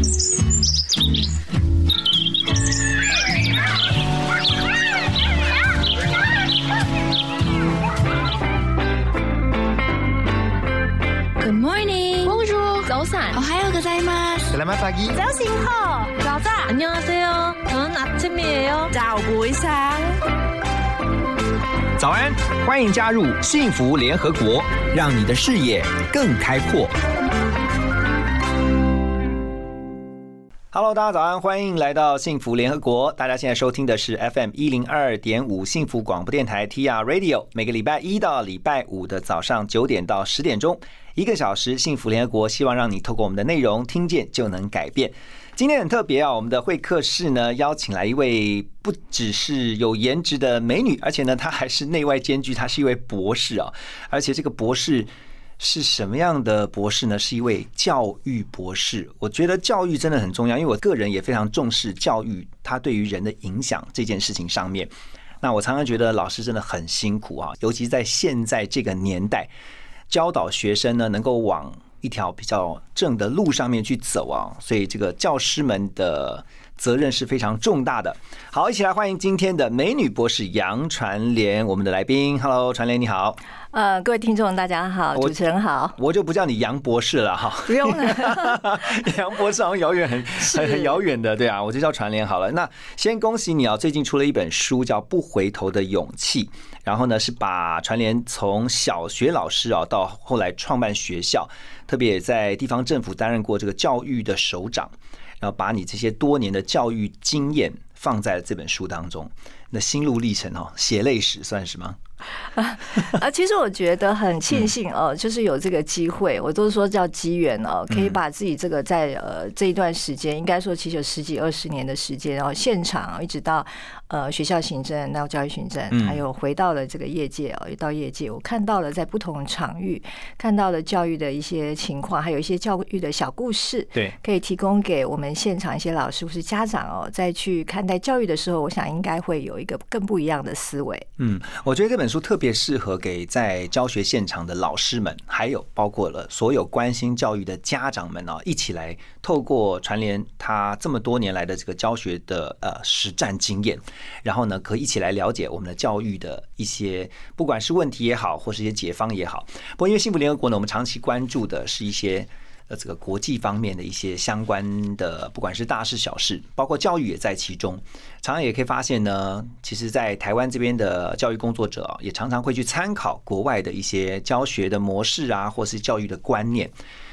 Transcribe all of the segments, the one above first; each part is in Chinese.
Good morning. Bonjour.早安. 오하요 고자이마스. Selamat pagi. 早醒好.早安. 안녕하세요. 저는 아침이에요. 早不一상早安，欢迎加入幸福联合国，让你的视野更开阔。 Hello，大家早安，欢迎来到幸福联合国。大家现在收听的是 FM 一零二点五幸福广播电台 TR Radio，每个礼拜一到礼拜五的早上九点到十点钟，一个小时幸福联合国，希望让你透过我们的内容听见就能改变。今天很特别啊，我们的会客室呢邀请来一位不只是有颜值的美女，而且呢她还是内外兼具，她是一位博士啊，而且这个博士是什么样的博士呢？是一位教育博士。我觉得教育真的很重要，因为我个人也非常重视教育它对于人的影响这件事情上面。那我常常觉得老师真的很辛苦啊，尤其在现在这个年代，教导学生呢能够往一条比较正的路上面去走啊，所以这个教师们的责任是非常重大的。好，一起来欢迎今天的美女博士杨传莲，我们的来宾。Hello，传莲你好。呃，各位听众大家好，主持人好。我就不叫你杨博士了哈，不用了，杨博士好像遥远很很很遥远的，对啊，我就叫传莲好了。那先恭喜你啊，最近出了一本书叫《不回头的勇气》，然后呢是把传莲从小学老师啊到后来创办学校，特别也在地方政府担任过这个教育的首长，然后把你这些多年的教育经验放在了这本书当中。那心路历程哦，血泪史算什么？啊，其实我觉得很庆幸哦，就是有这个机会，我都是说叫机缘哦，可以把自己这个在呃这一段时间，应该说其实有十几二十年的时间，然后现场一直到呃学校行政到教育行政，还有回到了这个业界哦，也到业界，我看到了在不同场域看到了教育的一些情况，还有一些教育的小故事，对，可以提供给我们现场一些老师或是家长哦，再去看待教育的时候，我想应该会有一个更不一样的思维。嗯，我觉得这本书特别适合给在教学现场的老师们，还有包括了所有关心教育的家长们啊，一起来透过传联他这么多年来的这个教学的呃实战经验，然后呢，可以一起来了解我们的教育的一些不管是问题也好，或是一些解方也好。不过因为幸福联合国呢，我们长期关注的是一些。这个国际方面的一些相关的，不管是大事小事，包括教育也在其中。常常也可以发现呢，其实，在台湾这边的教育工作者啊，也常常会去参考国外的一些教学的模式啊，或是教育的观念。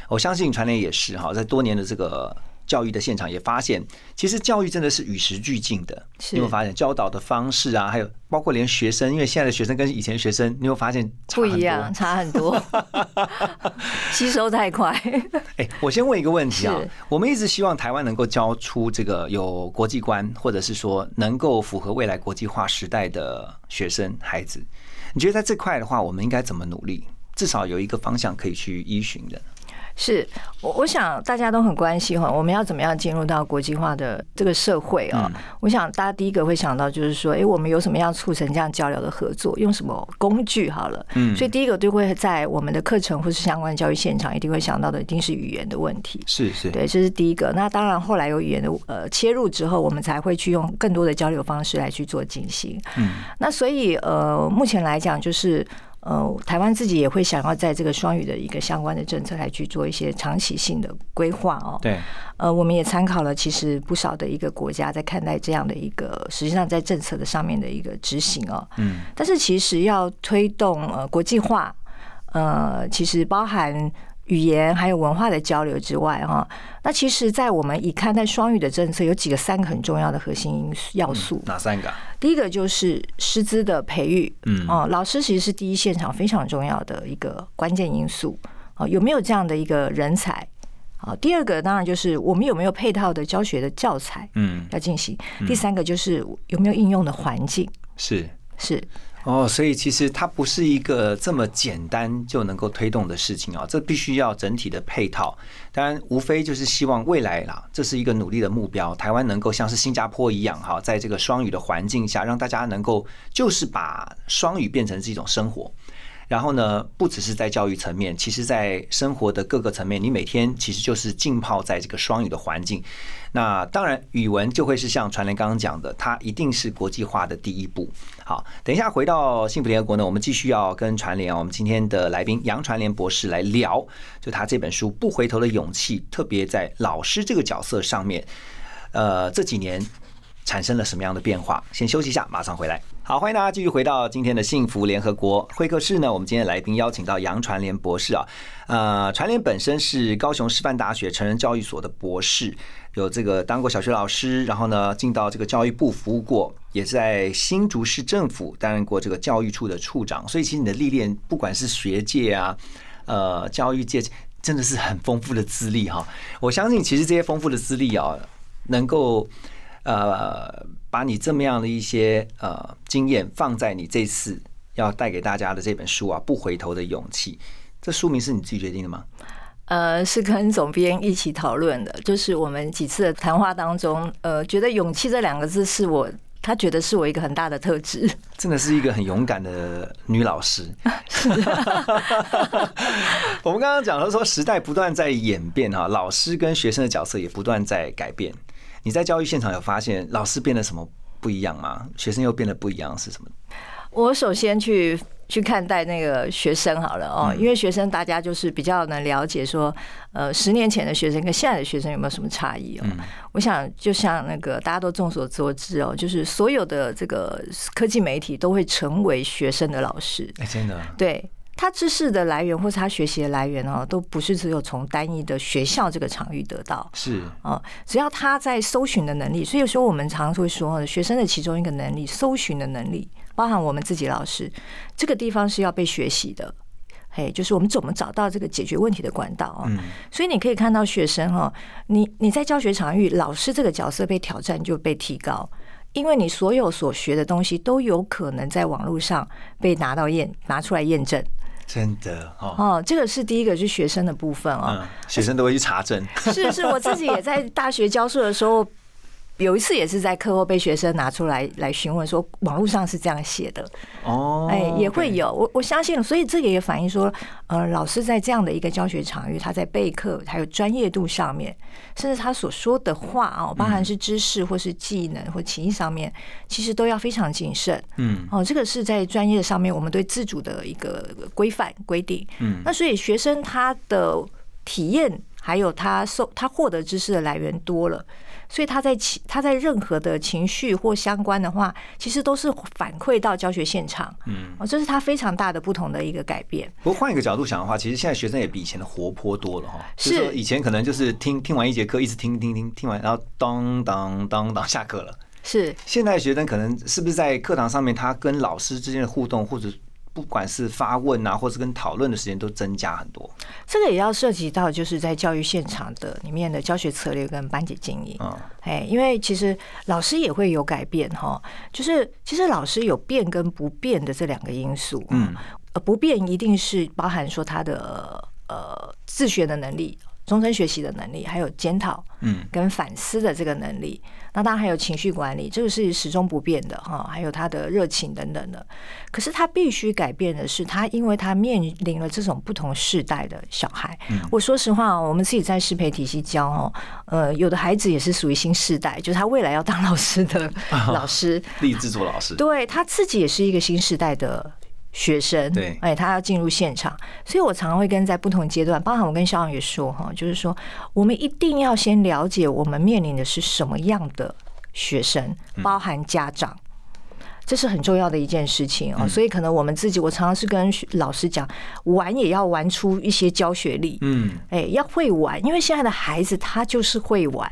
我相信传联也是哈，在多年的这个教育的现场也发现，其实教育真的是与时俱进的。你有没有发现教导的方式啊，还有包括连学生，因为现在的学生跟以前学生，你有没有发现不一样，差很多，吸收太快。哎，我先问一个问题啊，我们一直希望台湾能够教出这个有国际观，或者是说能够符合未来国际化时代的学生孩子。你觉得在这块的话，我们应该怎么努力？至少有一个方向可以去依循的。是我我想大家都很关心哈，我们要怎么样进入到国际化的这个社会啊？我想大家第一个会想到就是说，哎，我们有什么样促成这样交流的合作？用什么工具？好了，嗯所以第一个就会在我们的课程或是相关教育现场，一定会想到的一定是语言的问题。是是，对，这是第一个。那当然，后来有语言的呃切入之后，我们才会去用更多的交流方式来去做进行。嗯，那所以呃，目前来讲，就是呃，台湾自己也会想要在这个双语的一个相关的政策来去做一些长期性的规划哦。对，呃，我们也参考了其实不少的一个国家在看待这样的一个，实际上在政策的上面的一个执行哦。嗯，但是其实要推动呃国际化，呃，其实包含语言还有文化的交流之外，哈，那其实，在我们以看待双语的政策，有几个三个很重要的核心因素要素。哪三个啊？第一个就是师资的培育，嗯哦，老师其实是第一现场非常重要的一个关键因素，哦，有没有这样的一个人才？好，第二个当然就是我们有没有配套的教学的教材嗯，要进行，第三个就是有没有应用的环境，是。是哦，所以其实它不是一个这么简单就能够推动的事情啊，这必须要整体的配套。当然，无非就是希望未来啦，这是一个努力的目标。台湾能够像是新加坡一样哈，在这个双语的环境下，让大家能够就是把双语变成是一种生活。然后呢，不只是在教育层面，其实在生活的各个层面，你每天其实就是浸泡在这个双语的环境。那当然，语文就会是像传联刚刚讲的，它一定是国际化的第一步。好，等一下回到幸福联合国呢，我们继续要跟传联，我们今天的来宾杨传联博士来聊，就他这本书《不回头的勇气》，特别在老师这个角色上面，呃，这几年。产生了什么样的变化？先休息一下，马上回来。好，欢迎大家继续回到今天的幸福联合国会客室呢。我们今天来宾邀请到杨传联博士啊，呃，传联本身是高雄师范大学成人教育所的博士，有这个当过小学老师，然后呢进到这个教育部服务过，也是在新竹市政府担任过这个教育处的处长。所以其实你的历练，不管是学界啊，呃，教育界，真的是很丰富的资历哈。我相信，其实这些丰富的资历啊，能够。呃，把你这么样的一些呃经验放在你这次要带给大家的这本书啊，《不回头的勇气》。这书名是你自己决定的吗？呃，是跟总编一起讨论的。就是我们几次的谈话当中，呃，觉得“勇气”这两个字是我他觉得是我一个很大的特质。真的是一个很勇敢的女老师。我们刚刚讲了说，时代不断在演变哈，老师跟学生的角色也不断在改变。你在教育现场有发现老师变得什么不一样吗？学生又变得不一样是什么？我首先去去看待那个学生好了哦，因为学生大家就是比较能了解说，呃，十年前的学生跟现在的学生有没有什么差异哦？我想就像那个大家都众所周知哦，就是所有的这个科技媒体都会成为学生的老师。哎，真的对。他知识的来源或是他学习的来源哦，都不是只有从单一的学校这个场域得到。是哦，只要他在搜寻的能力，所以有时候我们常常会说，学生的其中一个能力，搜寻的能力，包含我们自己老师，这个地方是要被学习的。嘿，就是我们怎么找到这个解决问题的管道啊？嗯，所以你可以看到学生哈，你你在教学场域，老师这个角色被挑战就被提高，因为你所有所学的东西都有可能在网络上被拿到验拿出来验证。真的哦，哦，这个是第一个，是学生的部分哦，学生都会去查证。是是，我自己也在大学教书的时候。有一次也是在课后被学生拿出来来询问说网络上是这样写的哦，哎也会有我我相信，所以这个也反映说，呃，老师在这样的一个教学场域，他在备课还有专业度上面，甚至他所说的话啊，包含是知识或是技能或情谊上面，其实都要非常谨慎。嗯，哦，这个是在专业上面我们对自主的一个规范规定。嗯，那所以学生他的体验还有他受他获得知识的来源多了。所以他在情他在任何的情绪或相关的话，其实都是反馈到教学现场。嗯，哦，这是他非常大的不同的一个改变。不过换一个角度想的话，其实现在学生也比以前的活泼多了哈。是，以前可能就是听听完一节课，一直听听听听完，然后当当当当下课了。是，现在学生可能是不是在课堂上面，他跟老师之间的互动或者。不管是发问啊，或是跟讨论的时间都增加很多。这个也要涉及到，就是在教育现场的里面的教学策略跟班级经营。嗯，哎，因为其实老师也会有改变哈，就是其实老师有变跟不变的这两个因素。嗯，呃，不变一定是包含说他的呃自学的能力。终身学习的能力，还有检讨，嗯，跟反思的这个能力，那当然还有情绪管理，这个是始终不变的哈。还有他的热情等等的。可是他必须改变的是，他因为他面临了这种不同世代的小孩。我说实话，我们自己在适配体系教哦，呃，有的孩子也是属于新世代，就是他未来要当老师的老师，立志做老师，对他自己也是一个新时代的。学生对，哎，他要进入现场，所以我常常会跟在不同阶段，包含我跟校长也说哈，就是说我们一定要先了解我们面临的是什么样的学生，包含家长，这是很重要的一件事情哦。所以可能我们自己，我常常是跟老师讲，玩也要玩出一些教学力，嗯，哎，要会玩，因为现在的孩子他就是会玩，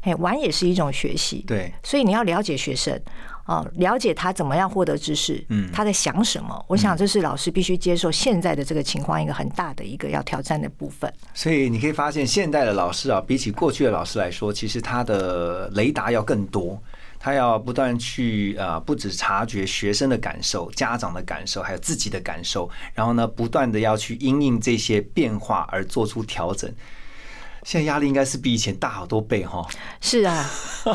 哎，玩也是一种学习，对，所以你要了解学生。哦，了解他怎么样获得知识，嗯，他在想什么？我想这是老师必须接受现在的这个情况一个很大的一个要挑战的部分。所以你可以发现，现代的老师啊，比起过去的老师来说，其实他的雷达要更多，他要不断去呃，不止察觉学生的感受、家长的感受，还有自己的感受，然后呢，不断的要去因应这些变化而做出调整。现在压力应该是比以前大好多倍哈。是啊，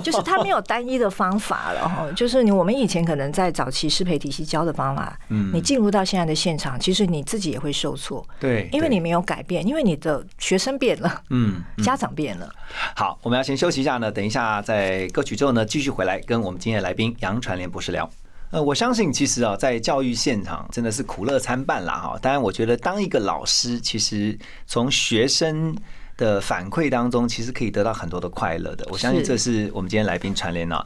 就是他没有单一的方法了哈。就是你我们以前可能在早期适配体系教的方法，嗯，你进入到现在的现场，其实你自己也会受挫，对，因为你没有改变，因为你的学生变了，嗯，家长变了。好，我们要先休息一下呢，等一下在歌曲之后呢，继续回来跟我们今天的来宾杨传莲博士聊。呃，我相信其实啊，在教育现场真的是苦乐参半啦哈。当然，我觉得当一个老师，其实从学生的反馈当中，其实可以得到很多的快乐的。我相信这是我们今天来宾传联啊，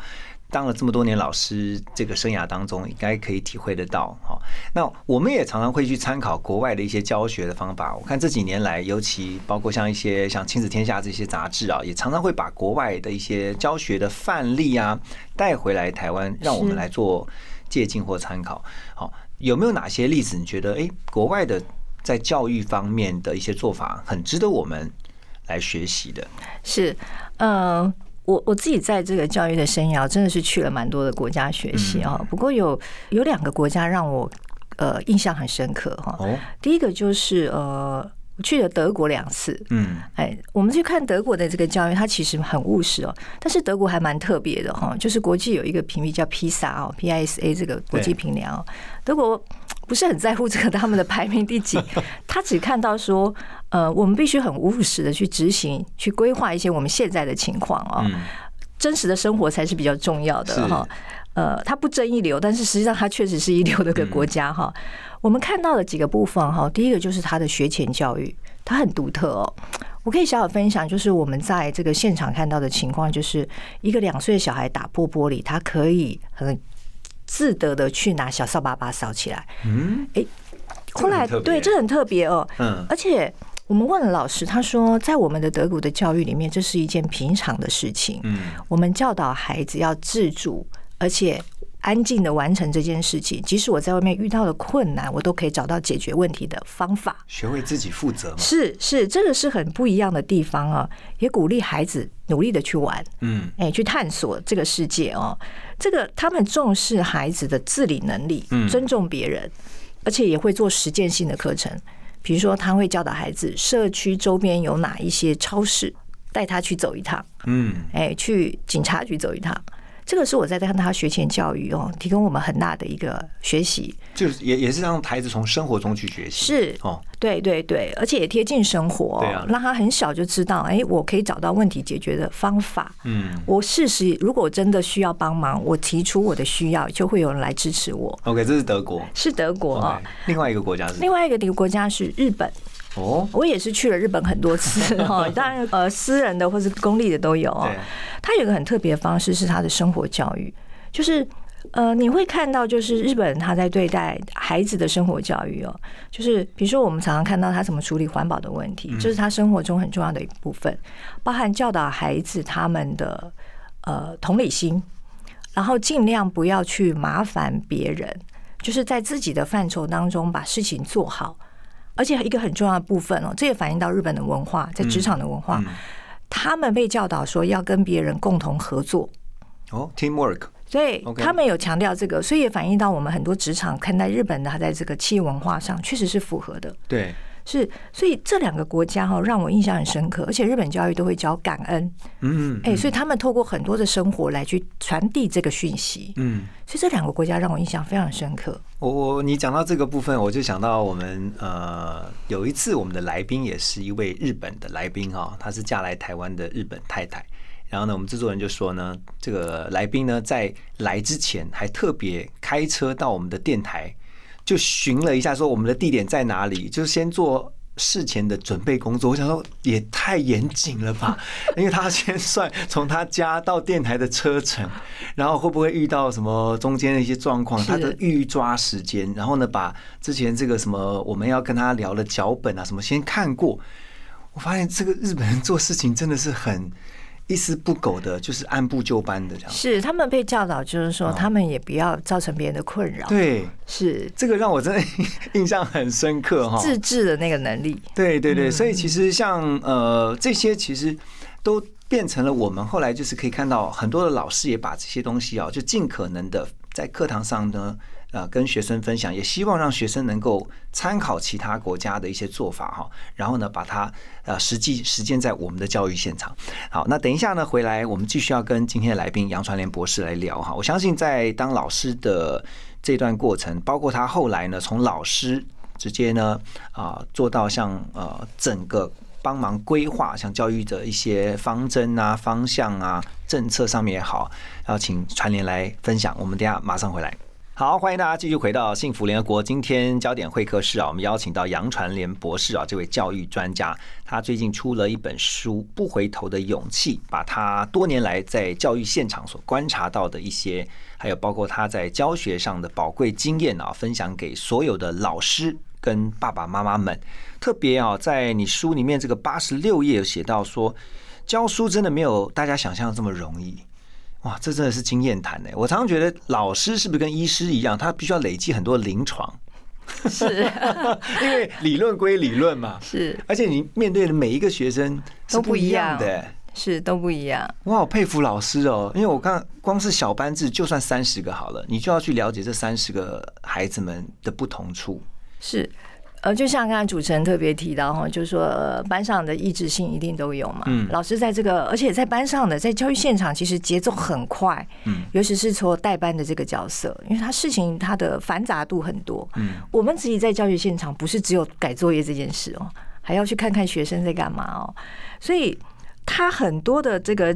当了这么多年老师这个生涯当中，应该可以体会得到哈。那我们也常常会去参考国外的一些教学的方法。我看这几年来，尤其包括像一些像亲子天下这些杂志啊，也常常会把国外的一些教学的范例啊带回来台湾，让我们来做。借鉴或参考，好，有没有哪些例子？你觉得，哎，国外的在教育方面的一些做法，很值得我们来学习的？是，呃，我我自己在这个教育的生涯，真的是去了蛮多的国家学习啊。不过有有两个国家让我呃印象很深刻哈。哦，第一个就是呃。去了德国两次，嗯，哎，我们去看德国的这个教育，它其实很务实哦。但是德国还蛮特别的哈，就是国际有一个评比叫 PISA 哦，PISA 这个国际评量，德国不是很在乎这个他们的排名第几，他只看到说，呃，我们必须很务实的去执行、去规划一些我们现在的情况啊，真实的生活才是比较重要的哈。呃，他不争一流，但是实际上他确实是一流的个国家哈。我们看到的几个部分哈，第一个就是他的学前教育，它很独特哦。我可以小小分享，就是我们在这个现场看到的情况，就是一个两岁的小孩打破玻璃，他可以很自得的去拿小扫把把扫起来。嗯，哎，后来对，这很特别哦。嗯，而且我们问了老师，他说在我们的德国的教育里面，这是一件平常的事情。嗯，我们教导孩子要自主，而且。安静的完成这件事情，即使我在外面遇到了困难，我都可以找到解决问题的方法。学会自己负责，是是，这个是很不一样的地方啊！也鼓励孩子努力的去玩，嗯，哎，去探索这个世界哦。这个他们重视孩子的自理能力，尊重别人，而且也会做实践性的课程。比如说，他会教导孩子社区周边有哪一些超市，带他去走一趟，嗯，哎，去警察局走一趟。这个是我在看他学前教育哦，提供我们很大的一个学习，就是也也是让孩子从生活中去学习，是哦，对对对，而且也贴近生活，对啊，让他很小就知道，哎，我可以找到问题解决的方法，嗯，我事实如果真的需要帮忙，我提出我的需要，就会有人来支持我。OK，这是德国，是德国啊，另外一个国家是另外一个国家是日本。哦，我也是去了日本很多次哈，当然呃，私人的或是公立的都有哦。他有个很特别的方式是他的生活教育，就是呃，你会看到就是日本人他在对待孩子的生活教育哦，就是比如说我们常常看到他怎么处理环保的问题，这是他生活中很重要的一部分，包含教导孩子他们的呃同理心，然后尽量不要去麻烦别人，就是在自己的范畴当中把事情做好。而且一个很重要的部分哦，这也反映到日本的文化，在职场的文化，他们被教导说要跟别人共同合作。哦，teamwork，对他们有强调这个，所以也反映到我们很多职场看待日本的，他在这个企业文化上确实是符合的。对。是，所以这两个国家哈让我印象很深刻，而且日本教育都会教感恩，嗯，哎，所以他们透过很多的生活来去传递这个讯息，嗯，所以这两个国家让我印象非常深刻。我我你讲到这个部分，我就想到我们呃有一次我们的来宾也是一位日本的来宾哈，她是嫁来台湾的日本太太，然后呢，我们制作人就说呢，这个来宾呢在来之前还特别开车到我们的电台。就寻了一下，说我们的地点在哪里，就先做事前的准备工作。我想说也太严谨了吧，因为他先算从他家到电台的车程，然后会不会遇到什么中间的一些状况，他的预抓时间，然后呢把之前这个什么我们要跟他聊的脚本啊什么先看过。我发现这个日本人做事情真的是很。一丝不苟的，就是按部就班的这样。是他们被教导，就是说他们也不要造成别人的困扰。对，是这个让我真的印象很深刻哈。自制的那个能力。对对对，所以其实像呃这些，其实都变成了我们后来就是可以看到很多的老师也把这些东西啊，就尽可能的在课堂上呢呃跟学生分享，也希望让学生能够参考其他国家的一些做法哈，然后呢把它呃实际实践在我们的教育现场。好，那等一下呢回来，我们继续要跟今天的来宾杨传莲博士来聊哈。我相信在当老师的这段过程，包括他后来呢从老师直接呢啊做到像呃整个。帮忙规划像教育的一些方针啊、方向啊、政策上面也好，要请传联来分享。我们等下马上回来。好，欢迎大家继续回到幸福联合国。今天焦点会客室啊，我们邀请到杨传联博士啊，这位教育专家，他最近出了一本书《不回头的勇气》，把他多年来在教育现场所观察到的一些，还有包括他在教学上的宝贵经验啊，分享给所有的老师跟爸爸妈妈们。特别啊，在你书里面这个八十六页有写到说，教书真的没有大家想象的这么容易。哇，这真的是经验谈呢。我常常觉得老师是不是跟医师一样，他必须要累积很多临床，是，因为理论归理论嘛，是，而且你面对的每一个学生都不一样的，是都不一样。我好佩服老师哦，因为我看光是小班制，就算三十个好了，你就要去了解这三十个孩子们的不同处，是。呃，就像刚才主持人特别提到哈，就是说班上的意志性一定都有嘛。嗯。老师在这个，而且在班上的，在教育现场，其实节奏很快。嗯。尤其是说代班的这个角色，因为他事情他的繁杂度很多。嗯。我们自己在教育现场，不是只有改作业这件事哦，还要去看看学生在干嘛哦。所以他很多的这个。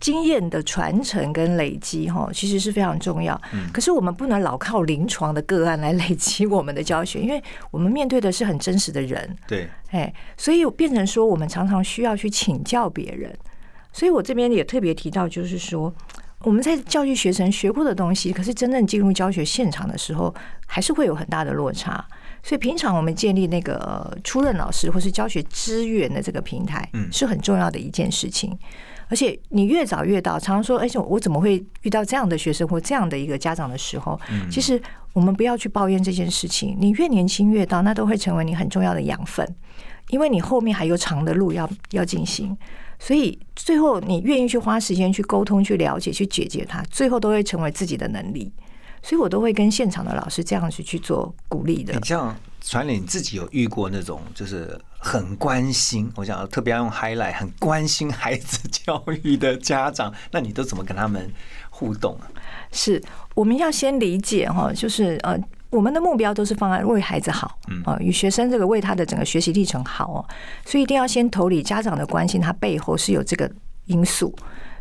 经验的传承跟累积，哈，其实是非常重要。可是我们不能老靠临床的个案来累积我们的教学，因为我们面对的是很真实的人。对，哎，所以变成说，我们常常需要去请教别人。所以我这边也特别提到，就是说，我们在教育学生学过的东西，可是真正进入教学现场的时候，还是会有很大的落差。所以平常我们建立那个初任老师或是教学资源的这个平台，嗯，是很重要的一件事情。而且你越早越到，常常说，哎，我怎么会遇到这样的学生或这样的一个家长的时候，其实我们不要去抱怨这件事情。你越年轻越到，那都会成为你很重要的养分，因为你后面还有长的路要要进行。所以最后你愿意去花时间去沟通、去了解、去解决它，最后都会成为自己的能力。所以我都会跟现场的老师这样子去做鼓励的。你这样传你自己有遇过那种就是。很关心，我想特别要用 highlight，很关心孩子教育的家长，那你都怎么跟他们互动啊？是，我们要先理解哈，就是呃，我们的目标都是放在为孩子好，啊，与学生这个为他的整个学习历程好哦，所以一定要先投理家长的关心，他背后是有这个因素，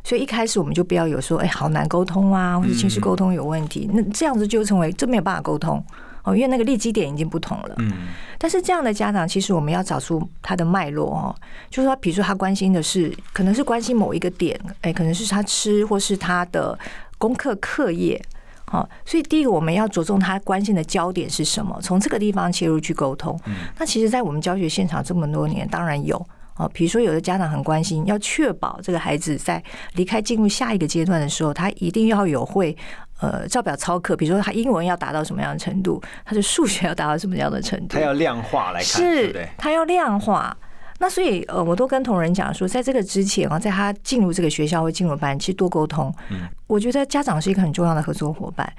所以一开始我们就不要有说，哎，好难沟通啊，或者情绪沟通有问题，那这样子就成为这没有办法沟通。哦，因为那个立基点已经不同了。嗯。但是这样的家长，其实我们要找出他的脉络哦，就是说，比如说他关心的是，可能是关心某一个点，哎，可能是他吃或是他的功课课业。好，所以第一个我们要着重他关心的焦点是什么，从这个地方切入去沟通。嗯。那其实，在我们教学现场这么多年，当然有哦，比如说有的家长很关心，要确保这个孩子在离开进入下一个阶段的时候，他一定要有会。呃，照表操课，比如说他英文要达到什么样的程度，他的数学要达到什么样的程度，他要量化来看，是，他要量化。那所以，呃，我都跟同仁讲说，在这个之前啊，在他进入这个学校或进入班，其实多沟通。嗯，我觉得家长是一个很重要的合作伙伴。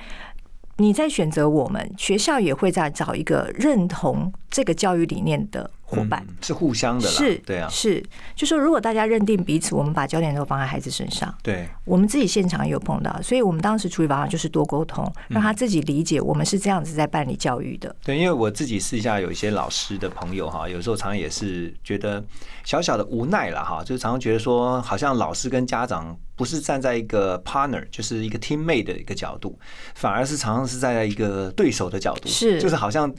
你在选择我们学校，也会在找一个认同这个教育理念的。伙伴。是互相的，是，对啊，是，就说如果大家认定彼此，我们把焦点都放在孩子身上，对，我们自己现场也有碰到，所以我们当时处理方法就是多沟通，让他自己理解我们是这样子在办理教育的。对，因为我自己私下有一些老师的朋友哈，有时候常常也是觉得小小的无奈了哈，就常常觉得说，好像老师跟家长不是站在一个 partner，就是一个 team mate 的一个角度，反而是常常是在一个对手的角度，是，就是好像。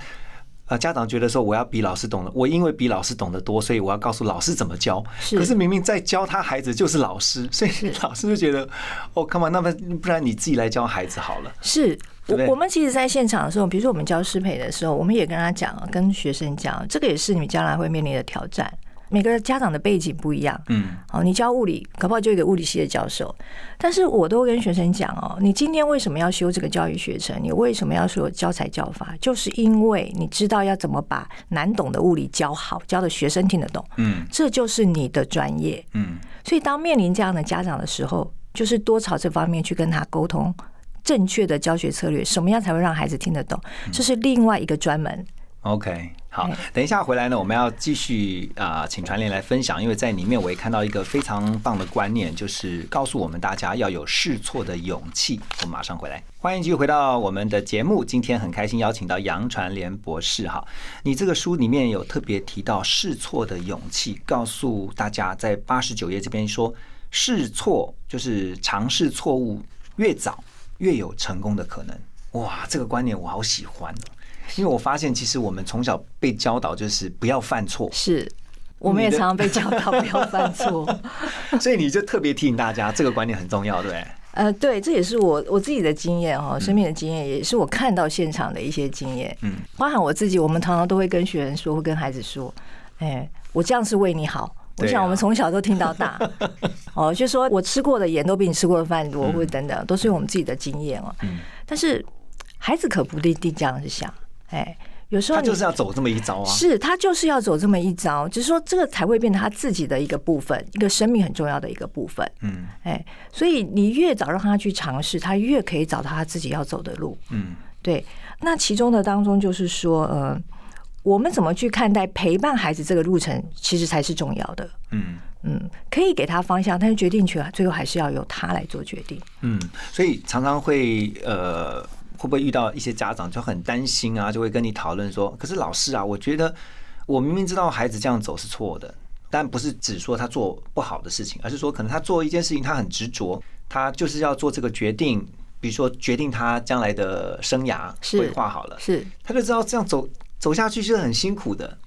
啊，家长觉得说我要比老师懂得，我因为比老师懂得多，所以我要告诉老师怎么教。可是明明在教他孩子就是老师，所以老师就觉得，哦，come on，那么不然你自己来教孩子好了。是，我我们其实，在现场的时候，比如说我们教师培的时候，我们也跟他讲，跟学生讲，这个也是你将来会面临的挑战。每个家长的背景不一样，嗯，好，你教物理，搞不好就一个物理系的教授。但是我都跟学生讲哦，你今天为什么要修这个教育学程？你为什么要说教材教法？就是因为你知道要怎么把难懂的物理教好，教的学生听得懂，嗯，这就是你的专业，嗯。所以当面临这样的家长的时候，就是多朝这方面去跟他沟通。正确的教学策略，什么样才会让孩子听得懂，这是另外一个专门。OK，好哎，等一下回来呢，我们要继续啊、请传联来分享，因为在里面我也看到一个非常棒的观念，就是告诉我们大家要有试错的勇气。我们马上回来，欢迎继续回到我们的节目。今天很开心邀请到杨传联博士哈，你这个书里面有特别提到试错的勇气，告诉大家在八十九页这边说，试错就是尝试错误越早越有成功的可能。哇，这个观念我好喜欢哦。因为我发现，其实我们从小被教导就是不要犯错，是，我们也常常被教导不要犯错。所以你就特别提醒大家，这个观念很重要，对不对？呃，对，这也是我我自己的经验哈，生命的经验，也是我看到现场的一些经验。嗯，包含我自己，我们常常都会跟学员说，会跟孩子说，哎，我这样是为你好。我想我们从小都听到大，哦，就说我吃过的盐都比你吃过的饭多，或者等等，都是我们自己的经验哦。嗯但是孩子可不一定这样子想，哎，有时候他就是要走这么一招啊。是他就是要走这么一招，只是说这个才会变成他自己的一个部分，一个生命很重要的一个部分。嗯哎，所以你越早让他去尝试，他越可以找到他自己要走的路。嗯对，那其中的当中就是说，呃，我们怎么去看待陪伴孩子这个路程，其实才是重要的。嗯嗯，可以给他方向，但是决定权最后还是要由他来做决定。嗯，所以常常会呃，会不会遇到一些家长就很担心啊，就会跟你讨论说，可是老师啊，我觉得我明明知道孩子这样走是错的，但不是只说他做不好的事情，而是说可能他做一件事情他很执着，他就是要做这个决定，比如说决定他将来的生涯规划好了，是他就知道这样走走下去是很辛苦的。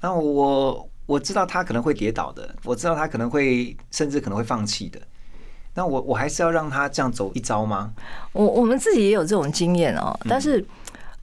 然后我我知道他可能会跌倒的，我知道他可能会甚至可能会放弃的。那我我还是要让他这样走一招吗？我我们自己也有这种经验哦，但是。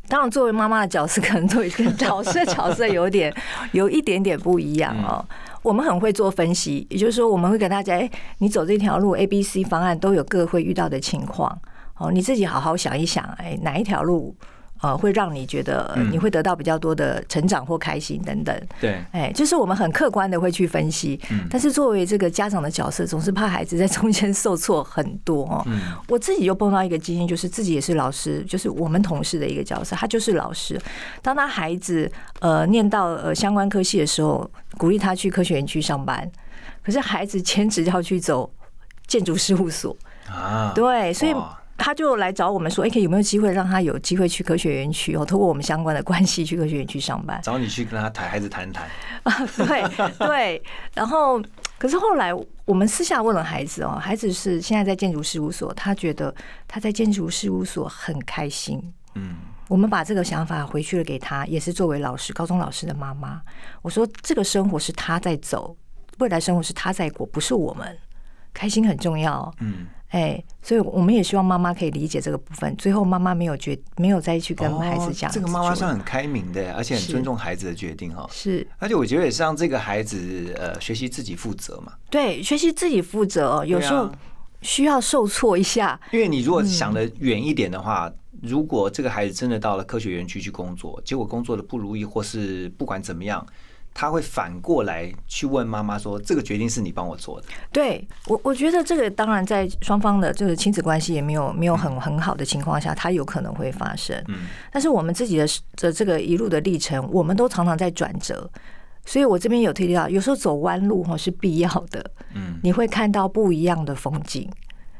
当然，作为妈妈的角色，可能作为跟老师的角色有点 有一点点不一样哦。我们很会做分析，也就是说，我们会跟大家，哎，你走这条路，A、B、C 方案都有各会遇到的情况，哦，你自己好好想一想，哎，哪一条路呃会让你觉得你会得到比较多的成长或开心等等。对，哎，就是我们很客观的会去分析，但是作为这个家长的角色，总是怕孩子在中间受挫很多哦。我自己就碰到一个经验，就是自己也是老师，就是我们同事的一个角色，他就是老师。当他孩子呃念到呃相关科系的时候，鼓励他去科学园区上班，可是孩子 坚持要去走建筑事务所，啊，对，所以哇他就来找我们说，哎，可有没有机会让他有机会去科学园区哦，通过我们相关的关系去科学园区上班。找你去跟他谈，孩子谈谈。啊对 对，然后可是后来我们私下问了孩子哦，孩子是现在在建筑事务所，他觉得他在建筑事务所很开心。嗯我们把这个想法回去了给他，也是作为老师，高中老师的妈妈，我说这个生活是他在走，未来生活是他在过，不是我们。开心很重要，嗯，哎，所以我们也希望妈妈可以理解这个部分。最后妈妈没有决，没有再去跟孩子讲、哦这个妈妈算很开明的，而且很尊重孩子的决定哈。是而且我觉得也是让这个孩子呃学习自己负责嘛。对学习自己负责哦，有时候需要受挫一下，因为你如果想的远一点的话，如果这个孩子真的到了科学园区去工作，结果工作的不如意，或是不管怎么样，他会反过来去问妈妈说：“这个决定是你帮我做的。对我，我觉得这个当然在双方的就是亲子关系也没有没有很很好的情况下，它有可能会发生。嗯，但是我们自己的的这个一路的历程，我们都常常在转折，所以我这边有提到，有时候走弯路哈是必要的。嗯你会看到不一样的风景，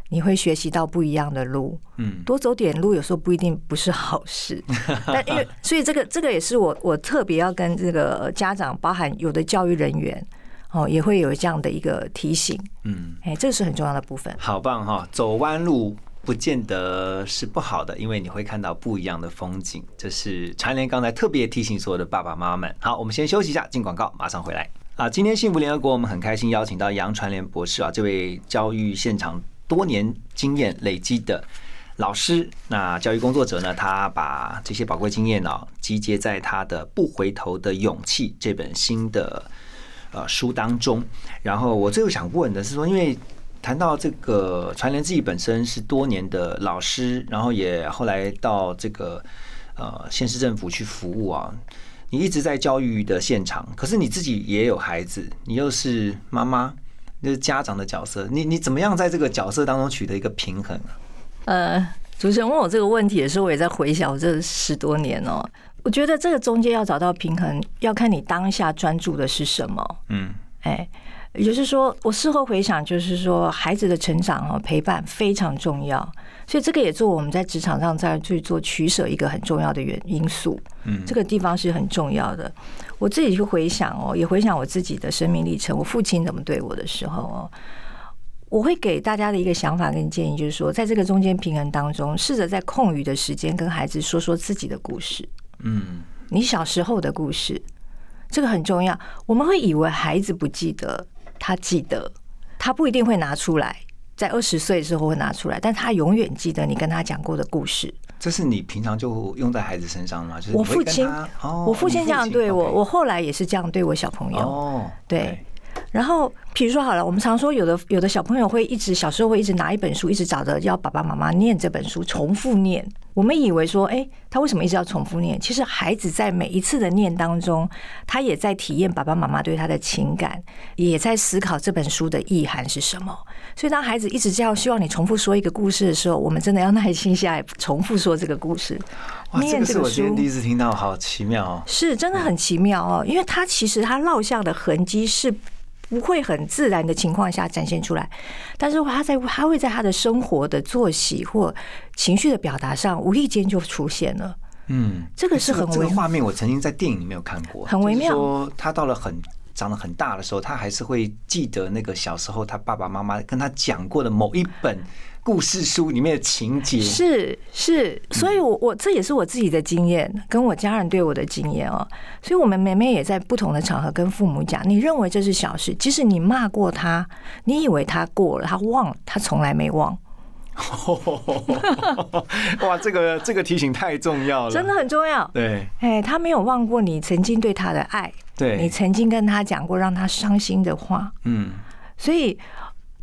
你会学习到不一样的路。嗯多走点路，有时候不一定不是好事。但因为所以这个这个也是我我特别要跟这个家长，包含有的教育人员哦，也会有这样的一个提醒。嗯，哎，这个是很重要的部分。好棒哈！走弯路不见得是不好的，因为你会看到不一样的风景。这是传联刚才特别提醒所有的爸爸妈妈们。好，我们先休息一下，进广告，马上回来。啊，今天幸福联合国，我们很开心邀请到杨传联博士啊，这位教育现场多年经验累积的老师，那教育工作者呢，他把这些宝贵经验呢、集结在他的《不回头的勇气》这本新的呃书当中。然后我最后想问的是说，因为谈到这个传联自己本身是多年的老师，然后也后来到这个呃县市政府去服务啊。你一直在教育的现场，可是你自己也有孩子，你又是妈妈，就是家长的角色，你你怎么样在这个角色当中取得一个平衡啊？呃，主持人问我这个问题的时候，我也在回想我这十多年哦。我觉得这个中间要找到平衡，要看你当下专注的是什么。嗯，哎，也就是说，我事后回想，就是说孩子的成长哈，陪伴非常重要，所以这个也做我们在职场上在去做取舍一个很重要的原因素。嗯这个地方是很重要的。我自己去回想哦，也回想我自己的生命历程，我父亲怎么对我的时候哦。我会给大家的一个想法跟建议，就是说，在这个中间平衡当中，试着在空余的时间跟孩子说说自己的故事，嗯，你小时候的故事，这个很重要。我们会以为孩子不记得，他记得，他不一定会拿出来，在二十岁之后会拿出来，但他永远记得你跟他讲过的故事。这是你平常就用在孩子身上吗？就是我父亲哦，我父亲这样对我，我后来也是这样对我小朋友。哦，对，然后，比如说好了，我们常说有的有的小朋友会一直小时候会一直拿一本书，一直找着要爸爸妈妈念这本书，重复念。我们以为说，哎，他为什么一直要重复念？其实孩子在每一次的念当中，他也在体验爸爸妈妈对他的情感，也在思考这本书的意涵是什么。所以，当孩子一直这样希望你重复说一个故事的时候，我们真的要耐心下来重复说这个故事，念这个个是我今天书第一次听到，好奇妙哦。是真的很奇妙哦，因为他其实他烙下的痕迹是不会很自然的情况下展现出来，但是他在他会在他的生活的作息或情绪的表达上，无意间就出现了。嗯，这个是很这个微画面，我曾经在电影里面有看过，很微妙。说他到了很长得很大的时候，他还是会记得那个小时候他爸爸妈妈跟他讲过的某一本故事书里面的情节。是是，所以我我这也是我自己的经验，跟我家人对我的经验哦。所以我们妹妹也在不同的场合跟父母讲，你认为这是小事，即使你骂过他，你以为他过了，他忘了，他从来没忘。哇，这个这个提醒太重要了，真的很重要。对哎，他没有忘过你曾经对他的爱，对你曾经跟他讲过让他伤心的话，嗯，所以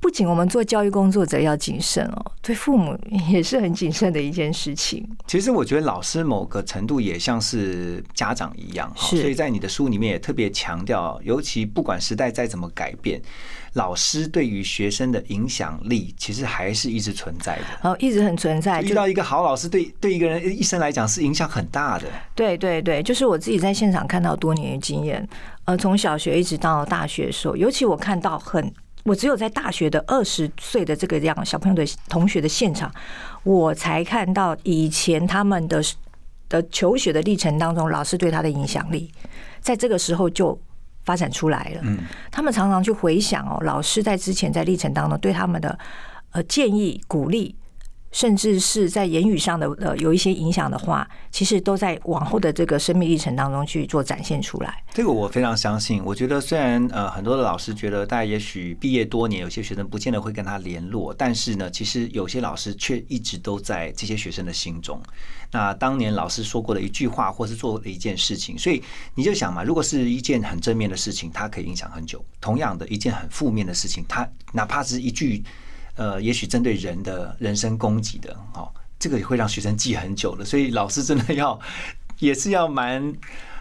不仅我们做教育工作者要谨慎哦，对父母也是很谨慎的一件事情。其实我觉得老师某个程度也像是家长一样，哈是所以在你的书里面也特别强调，尤其不管时代再怎么改变，老师对于学生的影响力其实还是一直存在的。然后一直很存在，遇到一个好老师，对对一个人一生来讲是影响很大的。对对对，就是我自己在现场看到多年的经验，呃，从小学一直到大学的时候，尤其我看到很，我只有在大学的二十岁的这个样小朋友的同学的现场，我才看到以前他们的的求学的历程当中，老师对他的影响力，在这个时候就发展出来了。嗯，他们常常去回想哦，老师在之前在历程当中对他们的呃建议、鼓励，甚至是在言语上的呃有一些影响的话，其实都在往后的这个生命历程当中去做展现出来。这个我非常相信。我觉得虽然呃很多的老师觉得大家也许毕业多年，有些学生不见得会跟他联络，但是呢，其实有些老师却一直都在这些学生的心中。那当年老师说过的一句话，或是做的一件事情，所以你就想嘛，如果是一件很正面的事情，它可以影响很久；同样的一件很负面的事情，它哪怕是一句 呃，也许针对人的人身攻击的，哦，这个也会让学生记很久的。所以老师真的要 也是要蛮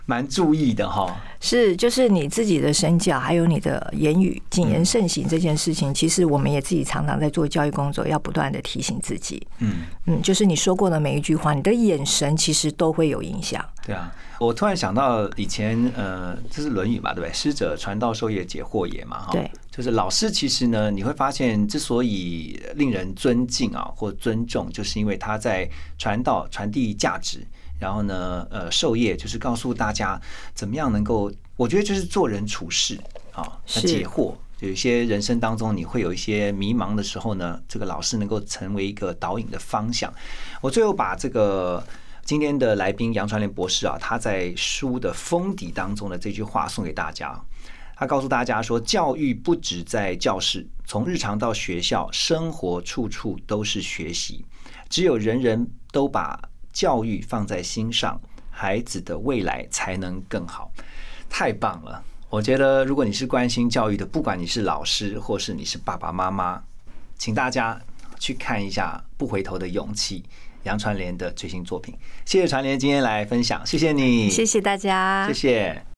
蛮注意的哈。是，就是你自己的身教，还有你的言语谨言慎行这件事情，其实我们也自己常常在做教育工作，要不断的提醒自己。嗯，嗯，就是你说过的每一句话，你的眼神其实都会有影响。对啊，我突然想到以前呃，这是《论语》嘛，对不对？师者，传道授业解惑也嘛，哈。对，就是老师其实呢，你会发现之所以令人尊敬啊或尊重，就是因为他在传道、传递价值。然后呢，呃，授业就是告诉大家怎么样能够，我觉得就是做人处事啊，解惑。有一些人生当中你会有一些迷茫的时候呢，这个老师能够成为一个导引的方向。我最后把这个今天的来宾杨传莲博士啊，他在书的封底当中的这句话送给大家。他告诉大家说，教育不止在教室，从日常到学校，生活处处都是学习。只有人人都把教育放在心上，孩子的未来才能更好。太棒了！我觉得，如果你是关心教育的，不管你是老师或是你是爸爸妈妈，请大家去看一下《不回头的勇气》杨传莲的最新作品。谢谢传莲今天来分享，谢谢你，谢谢大家，谢谢。